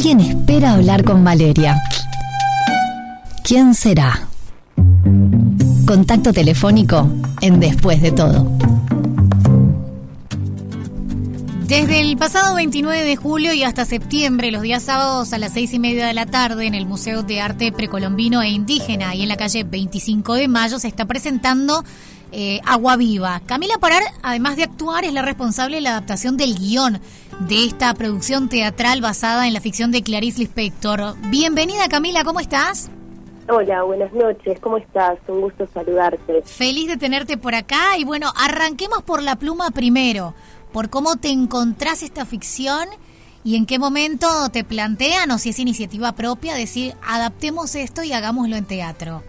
Alguien espera hablar con Valeria. ¿Quién será? Contacto telefónico en Después de todo. Desde el pasado 29 de julio y hasta septiembre, los días sábados a las seis y media de la tarde, en el Museo de Arte Precolombino e Indígena y en la calle 25 de Mayo, se está presentando eh, Agua Viva. Camila Parar, además de actuar, es la responsable de la adaptación del guion de esta producción teatral basada en la ficción de Clarice Lispector. Bienvenida Camila, ¿cómo estás? Hola, buenas noches, ¿cómo estás? Un gusto saludarte. Feliz de tenerte por acá y bueno, arranquemos por la pluma primero por cómo te encontrás esta ficción y en qué momento te plantean, o si es iniciativa propia, decir, adaptemos esto y hagámoslo en teatro.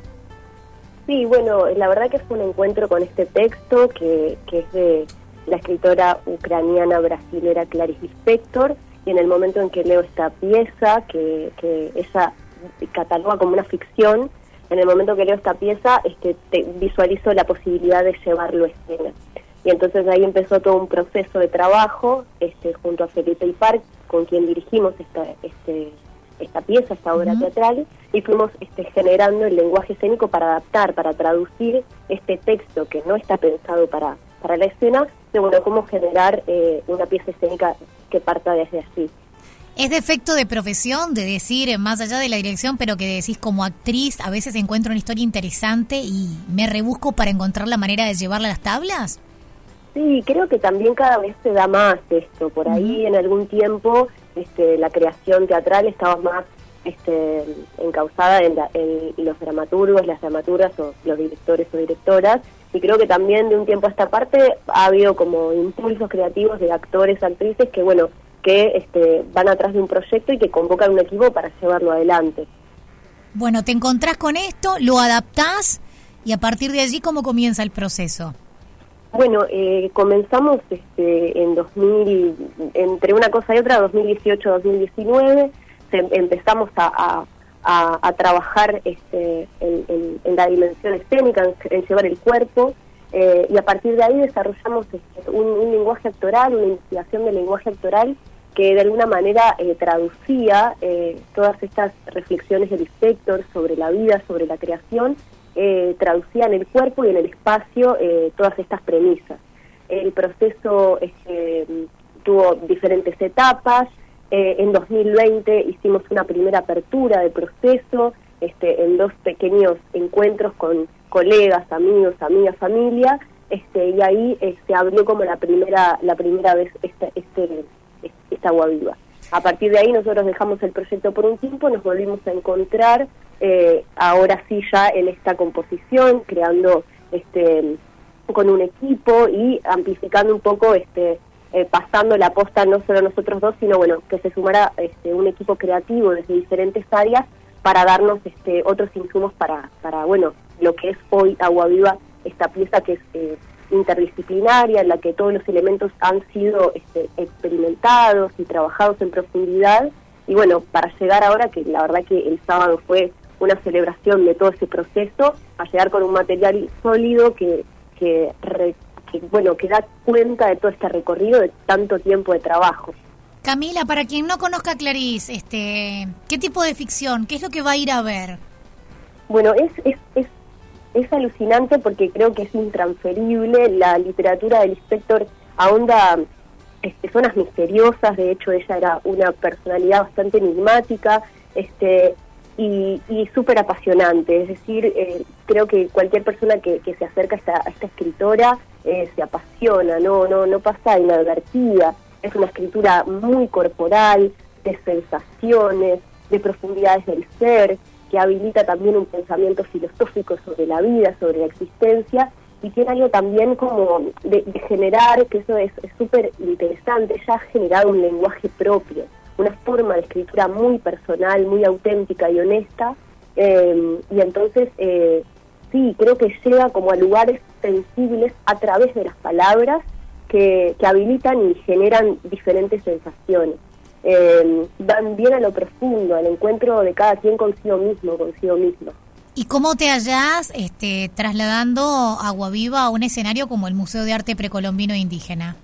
Sí, bueno, la verdad que fue un encuentro con este texto que, que es de la escritora ucraniana brasilera Clarice Lispector, y en el momento en que leo esta pieza, que, que ella cataloga como una ficción, en el momento que leo esta pieza este, te visualizo la posibilidad de llevarlo a escena. Y entonces ahí empezó todo un proceso de trabajo este, junto a Felipe Ipar, con quien dirigimos esta, este, esta pieza, esta obra teatral, y fuimos este, generando el lenguaje escénico para adaptar, para traducir este texto que no está pensado para, para la escena, de bueno, cómo generar eh, una pieza escénica que parta desde así. ¿Es defecto de profesión, de decir, más allá de la dirección, pero que decís como actriz, a veces encuentro una historia interesante y me rebusco para encontrar la manera de llevarla a las tablas? Sí, creo que también cada vez se da más esto. Por ahí en algún tiempo este, la creación teatral estaba más este, encausada en, los dramaturgos, las dramaturgas o los directores o directoras. Y creo que también de un tiempo a esta parte ha habido como impulsos creativos de actores, actrices que, bueno, que este, van atrás de un proyecto y que convocan un equipo para llevarlo adelante. Bueno, te encontrás con esto, lo adaptás y a partir de allí, ¿cómo comienza el proceso? Bueno, eh, comenzamos este, en 2000, entre una cosa y otra, 2018-2019, empezamos a, a, trabajar este, en, la dimensión escénica, en, llevar el cuerpo, eh, y a partir de ahí desarrollamos este, un, lenguaje actoral, una investigación del lenguaje actoral que de alguna manera eh, traducía todas estas reflexiones del inspector sobre la vida, sobre la creación, eh, traducía en el cuerpo y en el espacio eh, todas estas premisas. El proceso este, tuvo diferentes etapas. Eh, en 2020 hicimos una primera apertura de proceso este, en dos pequeños encuentros con colegas, amigos, amigas, familia, este, y ahí se este, abrió como la primera, la primera vez esta, este, esta agua viva. A partir de ahí nosotros dejamos el proyecto por un tiempo, nos volvimos a encontrar eh, ahora sí ya en esta composición, creando este con un equipo y amplificando un poco este eh, pasando la posta no solo nosotros dos, sino bueno, que se sumara este, un equipo creativo desde diferentes áreas para darnos este otros insumos para, para bueno, lo que es hoy Agua Viva, esta pieza que es eh, interdisciplinaria, en la que todos los elementos han sido este, experimentados y trabajados en profundidad. Y bueno, para llegar ahora, que la verdad que el sábado fue una celebración de todo ese proceso, a llegar con un material sólido que, que, bueno, que da cuenta de todo este recorrido de tanto tiempo de trabajo. Camila, para quien no conozca a Clarice, este, ¿qué tipo de ficción? ¿Qué es lo que va a ir a ver? Bueno, es, es, es, es alucinante porque creo que es intransferible. La literatura del inspector ahonda este, zonas misteriosas, de hecho ella era una personalidad bastante enigmática, este, y, y súper apasionante. Es decir, eh, creo que cualquier persona que, que se acerca a esta, a esta escritora eh, se apasiona, no, no, no pasa inadvertida. Es una escritura muy corporal, de sensaciones, de profundidades del ser, que habilita también un pensamiento filosófico sobre la vida, sobre la existencia, y tiene algo también como de, generar, que eso es súper interesante, ya ha generado un lenguaje propio una forma de escritura muy personal, muy auténtica y honesta. Eh, y entonces, eh, sí, creo que llega como a lugares sensibles a través de las palabras que, habilitan y generan diferentes sensaciones. Eh, van bien a lo profundo, al encuentro de cada quien consigo mismo, consigo mismo. ¿Y cómo te hallas este, trasladando Agua Viva a un escenario como el Museo de Arte Precolombino e Indígena?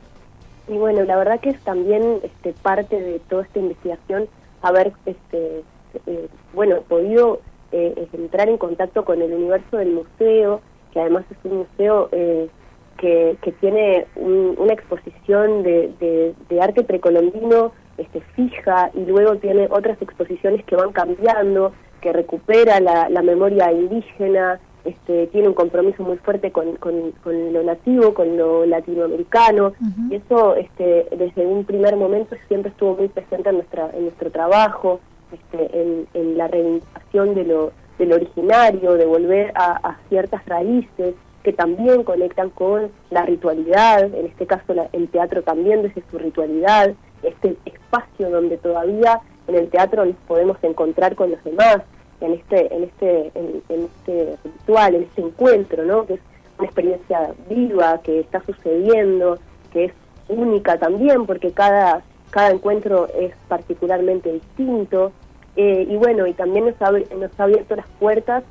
Y bueno, la verdad que es también este, parte de toda esta investigación haber, este, eh, bueno, podido eh, entrar en contacto con el universo del museo, que además es un museo eh, que, que, tiene una exposición de, de, arte precolombino este, fija y luego tiene otras exposiciones que van cambiando, que recupera la, la memoria indígena, este, tiene un compromiso muy fuerte con, con, lo nativo, con lo latinoamericano, y eso este, desde un primer momento siempre estuvo muy presente en, nuestra, en nuestro trabajo, este, en, la reivindicación de lo, del originario, de volver a, ciertas raíces que también conectan con la ritualidad, en este caso el teatro también desde su ritualidad, este espacio donde todavía en el teatro nos podemos encontrar con los demás, en este en este en, este ritual, en este encuentro, ¿no? Que es una experiencia viva que está sucediendo, que es única también porque cada cada encuentro es particularmente distinto eh, y bueno y también nos ha, nos ha abierto las puertas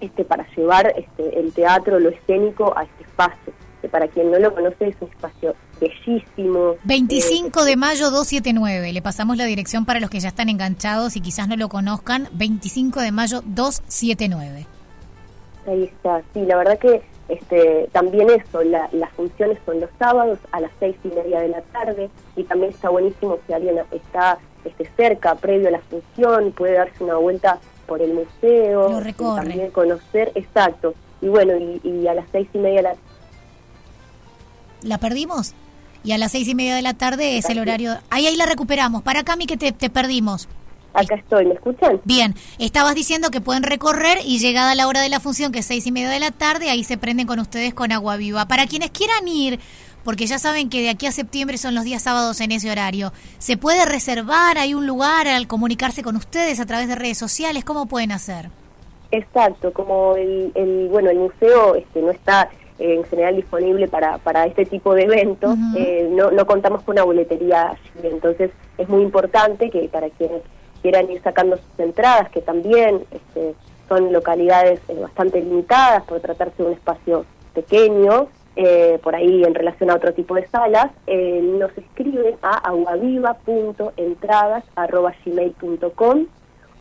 este para llevar este el teatro lo escénico a este espacio que para quien no lo conoce es un espacio bellísimo. 25 de mayo 279, le pasamos la dirección para los que ya están enganchados y quizás no lo conozcan, 25 de mayo 279. Ahí está, sí, la verdad que este, también eso, las funciones son los sábados a las seis y media de la tarde y también está buenísimo si alguien está este, cerca, previo a la función, puede darse una vuelta por el museo, lo recorre. también conocer, exacto, y bueno, y, a las seis y media de la ¿La perdimos? y a las seis y media de la tarde es el horario. Ahí, ahí la recuperamos. Para Cami, que te, perdimos. Acá estoy, ¿me escuchan? Bien, estabas diciendo que pueden recorrer y llegada la hora de la función, que es seis y media de la tarde, ahí se prenden con ustedes con agua viva. Para quienes quieran ir, porque ya saben que de aquí a septiembre son los días sábados en ese horario, ¿se puede reservar? ¿Hay un lugar al comunicarse con ustedes a través de redes sociales? ¿Cómo pueden hacer? Exacto, como el, el bueno, el museo este, no está en general disponible para, para este tipo de eventos, eh, no, no contamos con una boletería. Entonces es muy importante que para quienes quieran ir sacando sus entradas, que también este, son localidades eh, bastante limitadas por tratarse de un espacio pequeño, eh, por ahí en relación a otro tipo de salas, nos escriben a aguaviva.entradas.gmail.com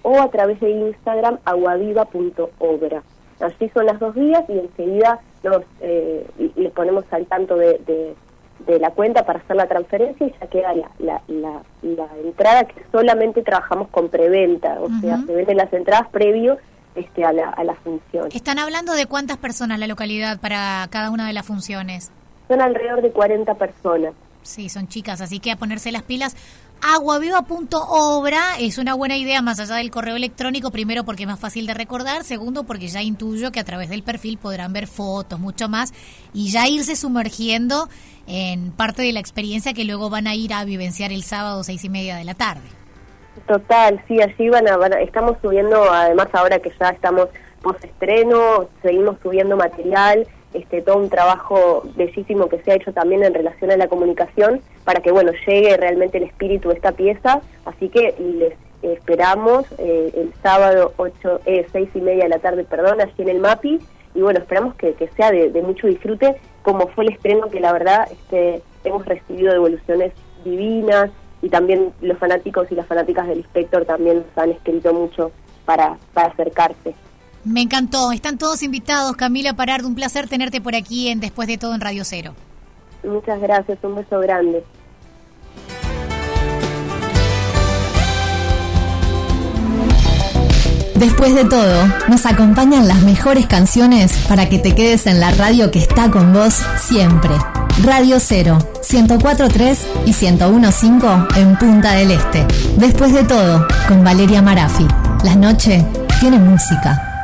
o a través de Instagram aguaviva.obra. Así son las dos vías y enseguida nos eh, les ponemos al tanto de, de, la cuenta para hacer la transferencia y ya queda la, la, la, entrada que solamente trabajamos con preventa, o sea, se venden las entradas previo este, a, la, a la función. ¿Están hablando de cuántas personas la localidad para cada una de las funciones? Son alrededor de 40 personas. Sí, son chicas, así que a ponerse las pilas. Aguaviva.obra es una buena idea más allá del correo electrónico, primero porque es más fácil de recordar, segundo porque ya intuyo que a través del perfil podrán ver fotos, mucho más, y ya irse sumergiendo en parte de la experiencia que luego van a ir a vivenciar el sábado seis y media de la tarde. Total, sí, allí van a, van a estamos subiendo, además ahora que ya estamos post estreno, seguimos subiendo material este, todo un trabajo bellísimo que se ha hecho también en relación a la comunicación para que bueno llegue realmente el espíritu de esta pieza. Así que les esperamos eh, el sábado 8 eh, seis y media de la tarde perdón allí en el MAPI. Y bueno esperamos que, sea de, mucho disfrute como fue el estreno que la verdad este, hemos recibido devoluciones divinas y también los fanáticos y las fanáticas del Inspector también nos han escrito mucho para, para acercarse. Me encantó. Están todos invitados. Camila Parardo, un placer tenerte por aquí en Después de todo en Radio Cero. Muchas gracias. Un beso grande. Después de todo, nos acompañan las mejores canciones para que te quedes en la radio que está con vos siempre. Radio Cero, 104.3 y 101.5 en Punta del Este. Después de todo, con Valeria Marafi. La noche tiene música.